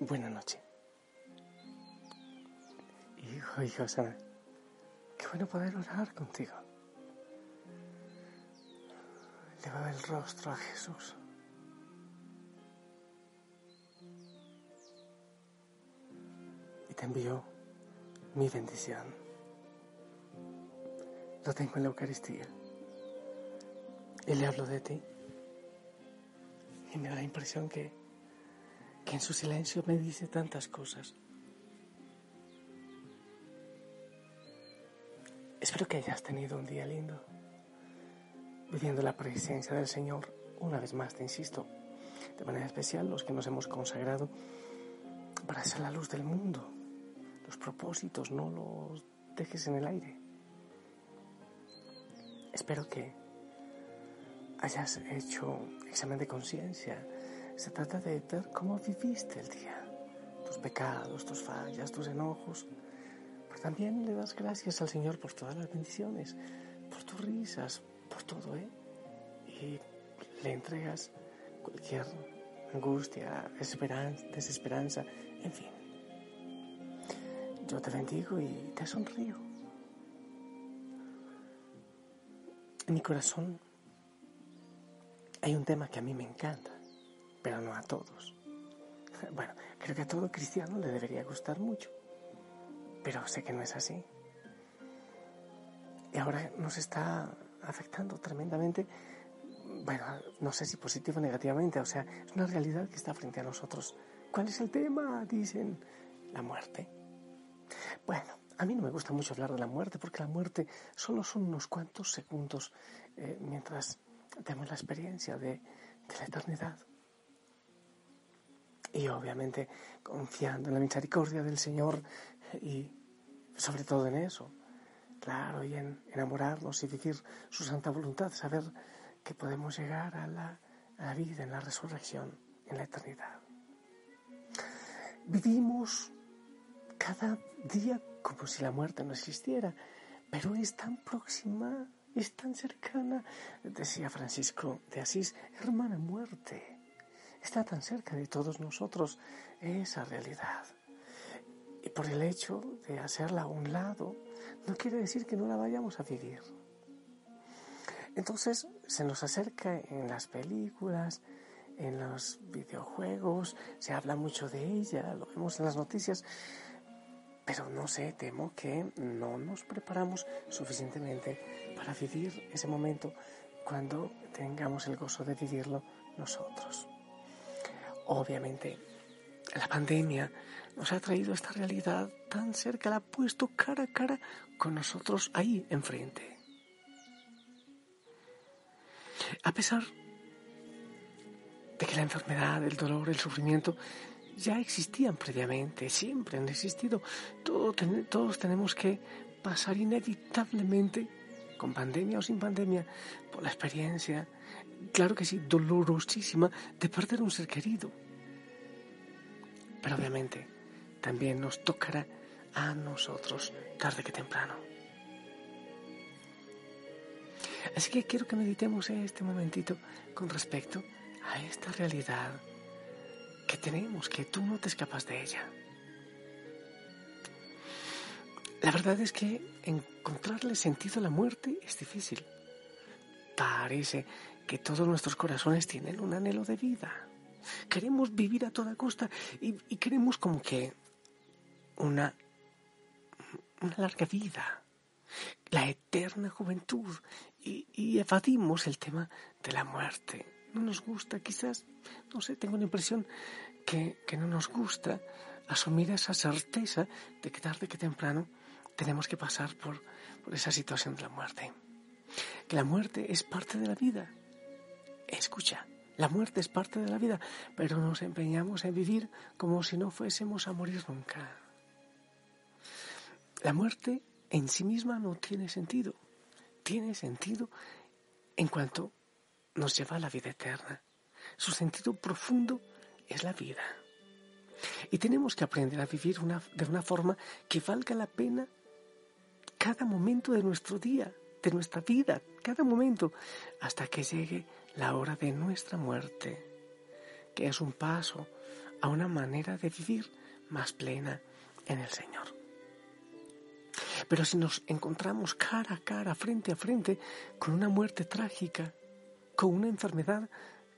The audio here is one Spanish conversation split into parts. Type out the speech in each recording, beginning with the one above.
buena noche. Hijo, hijo, Sana, qué bueno poder orar contigo. Leva el rostro a Jesús. Y te envío mi bendición. Lo tengo en la Eucaristía. Y le hablo de ti. Y me da la impresión que, que en su silencio me dice tantas cosas. Espero que hayas tenido un día lindo, viviendo la presencia del Señor. Una vez más, te insisto, de manera especial los que nos hemos consagrado para ser la luz del mundo. Los propósitos no los dejes en el aire. Espero que hayas hecho examen de conciencia. Se trata de ver cómo viviste el día, tus pecados, tus fallas, tus enojos. Pero también le das gracias al Señor por todas las bendiciones, por tus risas, por todo, ¿eh? Y le entregas cualquier angustia, esperanza, desesperanza, en fin. Yo te bendigo y te sonrío. En mi corazón hay un tema que a mí me encanta, pero no a todos. Bueno, creo que a todo cristiano le debería gustar mucho, pero sé que no es así. Y ahora nos está afectando tremendamente, bueno, no sé si positivo o negativamente, o sea, es una realidad que está frente a nosotros. ¿Cuál es el tema? Dicen, la muerte. Bueno, a mí no me gusta mucho hablar de la muerte porque la muerte solo son unos cuantos segundos eh, mientras tenemos la experiencia de, de la eternidad. Y obviamente confiando en la misericordia del Señor y sobre todo en eso, claro, y en enamorarnos y vivir su santa voluntad, saber que podemos llegar a la, a la vida, en la resurrección, en la eternidad. Vivimos cada día como si la muerte no existiera, pero es tan próxima es tan cercana, decía Francisco de Asís, hermana muerte. Está tan cerca de todos nosotros esa realidad. Y por el hecho de hacerla a un lado, no quiere decir que no la vayamos a vivir. Entonces se nos acerca en las películas, en los videojuegos, se habla mucho de ella, lo vemos en las noticias, pero no sé, temo que no nos preparamos suficientemente para vivir ese momento cuando tengamos el gozo de vivirlo nosotros. Obviamente, la pandemia nos ha traído esta realidad tan cerca, la ha puesto cara a cara con nosotros ahí enfrente. A pesar de que la enfermedad, el dolor, el sufrimiento ya existían previamente, siempre han existido. todos tenemos que pasar inevitablemente, con pandemia o sin pandemia, por la experiencia, claro que sí, dolorosísima, de perder un ser querido. Pero obviamente también nos tocará a nosotros, tarde que temprano. Así que quiero que meditemos este momentito con respecto a esta realidad que tenemos, que tú no te escapas de ella. La verdad es que encontrarle sentido a la muerte es difícil. Parece que todos nuestros corazones tienen un anhelo de vida. Queremos vivir a toda costa y, queremos como que una, una larga vida, la eterna juventud y, y evadimos el tema de la muerte no nos gusta, quizás, no sé, tengo la impresión que, no nos gusta asumir esa certeza de que tarde que temprano tenemos que pasar por, por esa situación de la muerte. Que la muerte es parte de la vida. Escucha, la muerte es parte de la vida, pero nos empeñamos en vivir como si no fuésemos a morir nunca. La muerte en sí misma no tiene sentido. Tiene sentido en cuanto nos lleva a la vida eterna. Su sentido profundo es la vida. Y tenemos que aprender a vivir de una forma que valga la pena cada momento de nuestro día, de nuestra vida, cada momento, hasta que llegue la hora de nuestra muerte, que es un paso a una manera de vivir más plena en el Señor. Pero si nos encontramos cara a cara, frente a frente, con una muerte trágica, con una enfermedad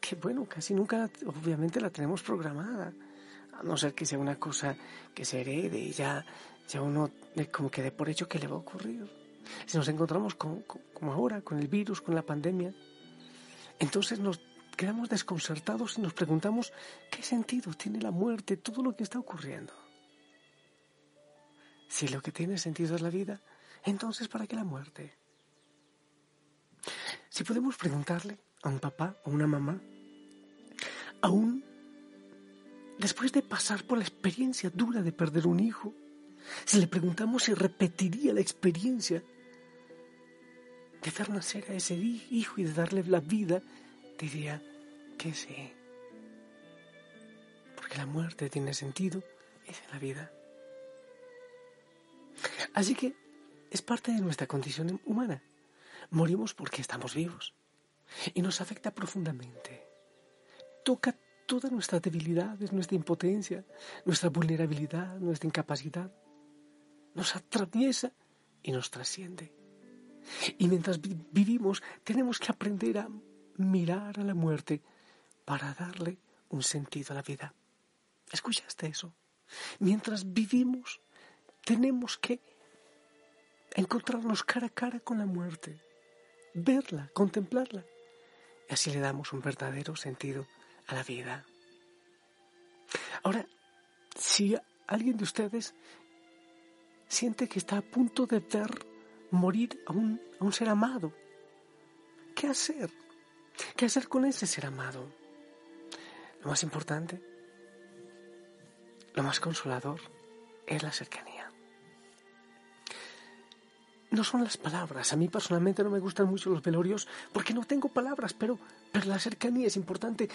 que, bueno, casi nunca, obviamente, la tenemos programada, a no ser que sea una cosa que se herede y ya, ya uno como que dé por hecho que le va a ocurrir. Si nos encontramos con, como ahora, con el virus, con la pandemia, entonces nos quedamos desconcertados y nos preguntamos qué sentido tiene la muerte, todo lo que está ocurriendo. Si lo que tiene sentido es la vida, entonces ¿para qué la muerte? Si podemos preguntarle a un papá o una mamá, aún después de pasar por la experiencia dura de perder un hijo, si le preguntamos si repetiría la experiencia de hacer nacer a ese hijo y de darle la vida, diría que sí. Porque la muerte tiene sentido, es en la vida. Así que es parte de nuestra condición humana. Morimos porque estamos vivos. Y nos afecta profundamente. Toca todas nuestras debilidades, nuestra impotencia, nuestra vulnerabilidad, nuestra incapacidad. Nos atraviesa y nos trasciende. Y mientras vivimos tenemos que aprender a mirar a la muerte para darle un sentido a la vida. ¿Escuchaste eso? Mientras vivimos tenemos que encontrarnos cara a cara con la muerte, verla, contemplarla. Y así le damos un verdadero sentido a la vida. Ahora, si alguien de ustedes siente que está a punto de ver morir a un, a un ser amado, ¿qué hacer? ¿Qué hacer con ese ser amado? Lo más importante, lo más consolador, es la cercanía no son las palabras. A mí personalmente no me gustan mucho los velorios porque no tengo palabras, pero, pero la cercanía es importante.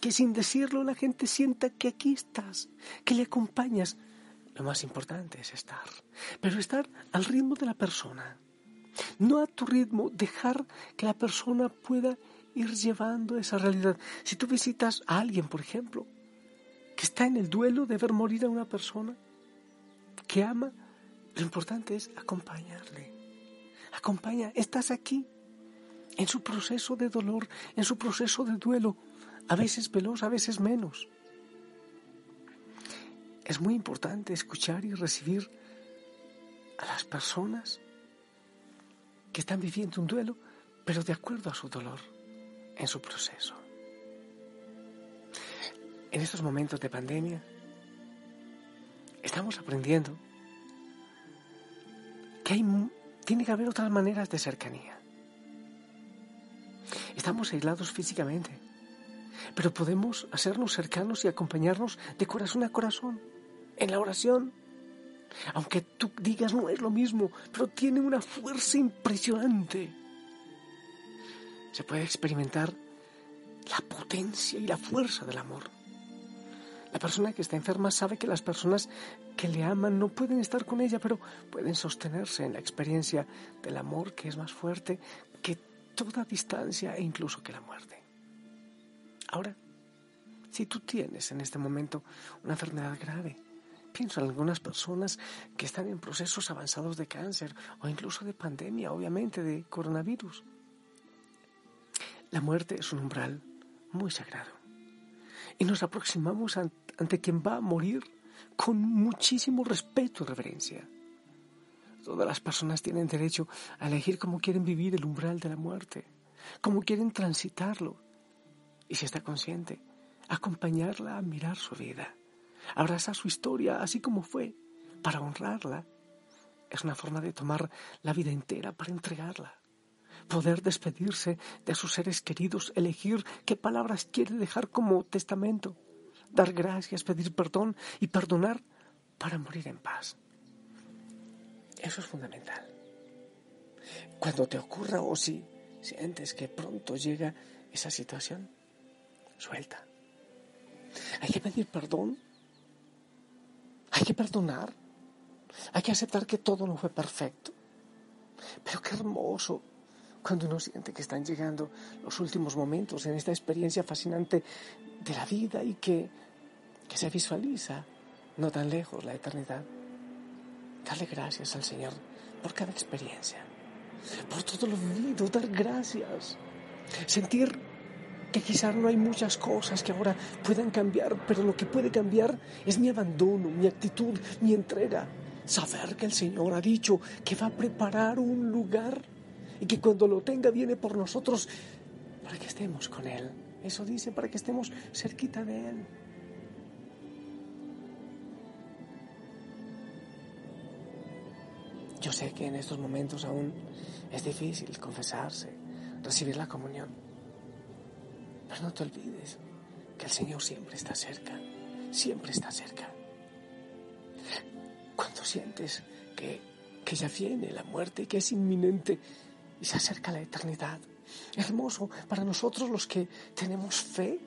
Que sin decirlo la gente sienta que aquí estás, que le acompañas. Lo más importante es estar, pero estar al ritmo de la persona. No a tu ritmo, dejar que la persona pueda ir llevando esa realidad. Si tú visitas a alguien, por ejemplo, que está en el duelo de ver morir a una persona que ama, lo importante es acompañarle acompaña, estás aquí, en su proceso de dolor, en su proceso de duelo, a veces veloz, a veces menos. Es muy importante escuchar y recibir a las personas que están viviendo un duelo, pero de acuerdo a su dolor, en su proceso. En estos momentos de pandemia, estamos aprendiendo que hay tiene que haber otras maneras de cercanía. Estamos aislados físicamente, pero podemos hacernos cercanos y acompañarnos de corazón a corazón, en la oración. Aunque tú digas no es lo mismo, pero tiene una fuerza impresionante. Se puede experimentar la potencia y la fuerza del amor. La persona que está enferma sabe que las personas que le aman no pueden estar con ella, pero pueden sostenerse en la experiencia del amor que es más fuerte que toda distancia e incluso que la muerte. Ahora, si tú tienes en este momento una enfermedad grave, pienso en algunas personas que están en procesos avanzados de cáncer o incluso de pandemia, obviamente, de coronavirus. La muerte es un umbral muy sagrado y nos aproximamos ante quien va a morir con muchísimo respeto y reverencia. Todas las personas tienen derecho a elegir cómo quieren vivir el umbral de la muerte, cómo quieren transitarlo. Y si está consciente, acompañarla a mirar su vida, abrazar su historia así como fue, para honrarla. Es una forma de tomar la vida entera para entregarla poder despedirse de sus seres queridos, elegir qué palabras quiere dejar como testamento, dar gracias, pedir perdón y perdonar para morir en paz. Eso es fundamental. Cuando te ocurra o si sientes que pronto llega esa situación, suelta. Hay que pedir perdón. Hay que perdonar. Hay que aceptar que todo no fue perfecto. Pero qué hermoso cuando uno siente que están llegando los últimos momentos en esta experiencia fascinante de la vida y que que se visualiza no tan lejos la eternidad. Darle gracias al Señor por cada experiencia, por todo lo vivido, dar gracias. Sentir que quizás no hay muchas cosas que ahora puedan cambiar, pero lo que puede cambiar es mi abandono, mi actitud, mi entrega. Saber que el Señor ha dicho que va a preparar un lugar y que cuando lo tenga viene por nosotros para que estemos con Él. Eso dice, para que estemos cerquita de Él. Yo sé que en estos momentos aún es difícil confesarse, recibir la comunión. Pero no te olvides que el Señor siempre está cerca, siempre está cerca. Cuando sientes que, que ya viene la muerte, que es inminente y se acerca la eternidad, hermoso para nosotros los que tenemos fe,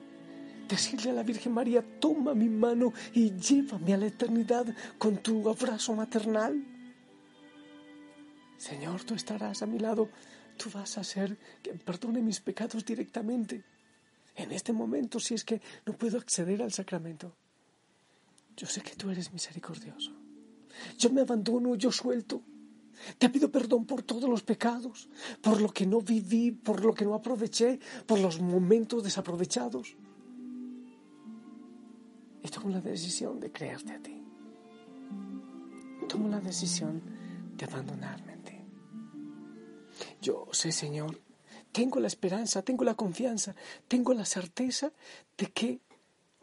decirle a la Virgen María, toma mi mano y llévame a la eternidad con tu abrazo maternal. Señor, tú estarás a mi lado, tú vas a hacer que perdone mis pecados directamente. En este momento, si es que no puedo acceder al sacramento, yo sé que tú eres misericordioso. Yo me abandono, yo suelto. Te pido perdón por todos los pecados, por lo que no viví, por lo que no aproveché, por los momentos desaprovechados. Y tomo la decisión de creerte a ti. Tomo la decisión de abandonarme. Yo sé, Señor, tengo la esperanza, tengo la confianza, tengo la certeza de que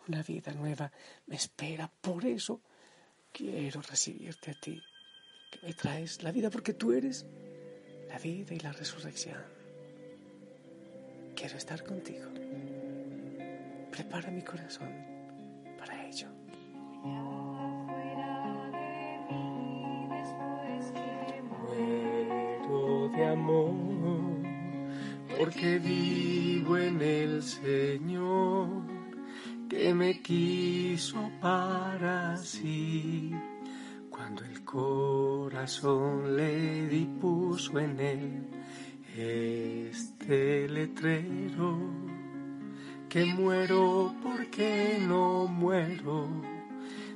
una vida nueva me espera. Por eso quiero recibirte a ti, que me traes la vida porque tú eres la vida y la resurrección. Quiero estar contigo. Prepara mi corazón para ello. amor, porque vivo en el Señor que me quiso para sí. Cuando el corazón le dispuso en él este letrero, que muero porque no muero,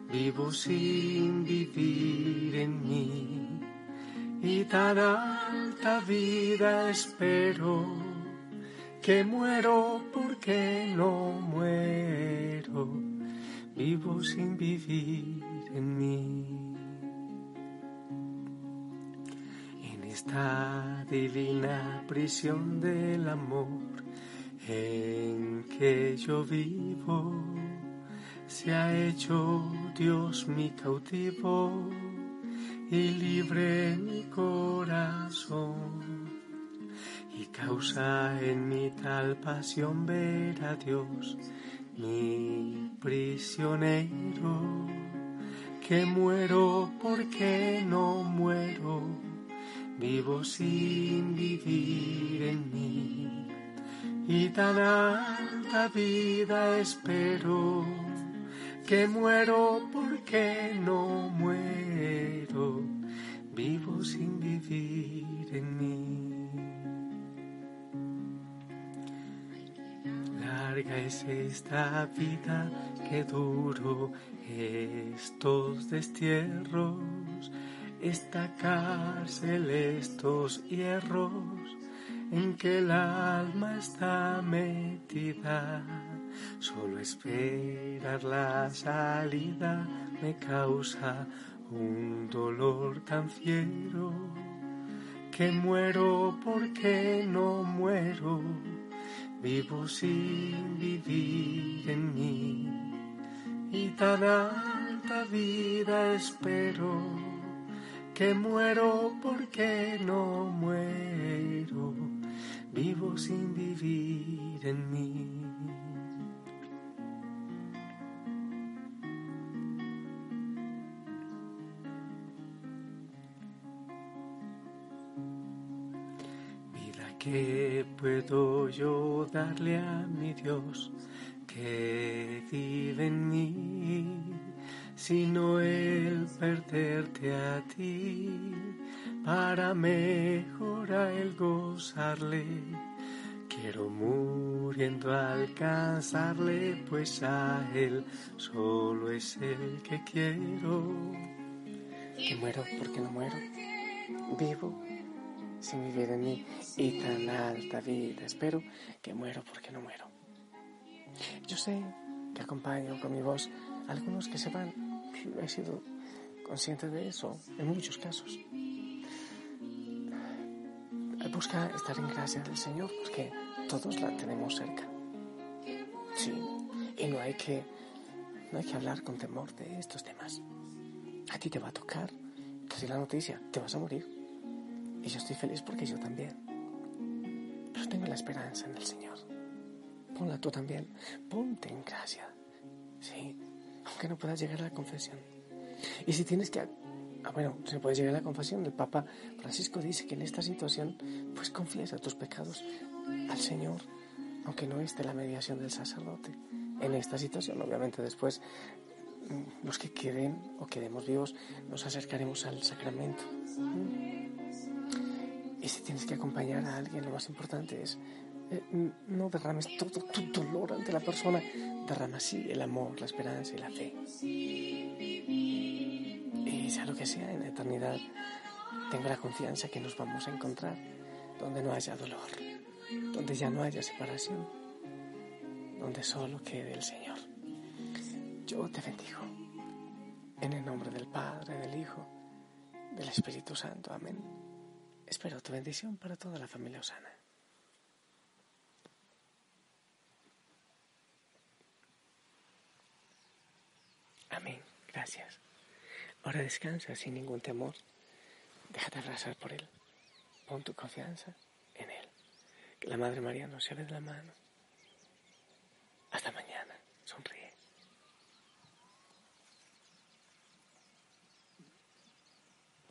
vivo sin vivir en mí y tan alta vida espero que muero porque no muero, vivo sin vivir en mí. En esta divina prisión del amor en que yo vivo, se ha hecho Dios mi cautivo y libre mi corazón causa en mi tal pasión ver a Dios, mi prisionero, que muero porque no muero, vivo sin vivir en mí y tan alta vida espero que muero porque no muero, vivo sin vivir en mí. Es esta vida que duro estos destierros, esta cárcel, estos hierros en que el alma está metida. Solo esperar la salida me causa un dolor tan fiero. Que muero porque no muero, vivo sin vivir en mí y tan alta vida espero que muero porque no muero, vivo sin vivir en mí. ¿Qué puedo yo darle a mi Dios que vive en mí, sino el perderte a ti para mejorar el gozarle? Quiero muriendo alcanzarle, pues a él solo es el que quiero. Que muero porque no muero. Vivo sin vivir en mí y tan alta vida. Espero que muero porque no muero. Yo sé que acompaño con mi voz a algunos que se van. He sido consciente de eso en muchos casos. Busca estar en gracia del Señor porque todos la tenemos cerca. Sí, y no hay que no hay que hablar con temor de estos temas. A ti te va a tocar, te la noticia, te vas a morir. Y yo estoy feliz porque yo también. Pero tengo la esperanza en el Señor. Ponla tú también. Ponte en gracia. Sí, aunque no puedas llegar a la confesión. Y si tienes que... Ah, bueno, se puede llegar a la confesión. El Papa Francisco dice que en esta situación, pues confiesa tus pecados al Señor, aunque no esté la mediación del sacerdote. En esta situación, obviamente después, mm, los que queden o quedemos vivos, nos acercaremos al sacramento. Y si tienes que acompañar a alguien, lo más importante es eh, no derrames todo tu dolor ante la persona, derrama así el amor, la esperanza y la fe. Y sea lo que sea en la eternidad, tengo la confianza que nos vamos a encontrar donde no haya dolor, donde ya no haya separación, donde solo quede el Señor. Yo te bendigo. En el nombre del Padre, del Hijo, del Espíritu Santo. Amén. Espero tu bendición para toda la familia Osana. Amén. Gracias. Ahora descansa sin ningún temor. Déjate abrazar por Él. Pon tu confianza en Él. Que la Madre María nos lleve de la mano. Hasta mañana. Sonríe.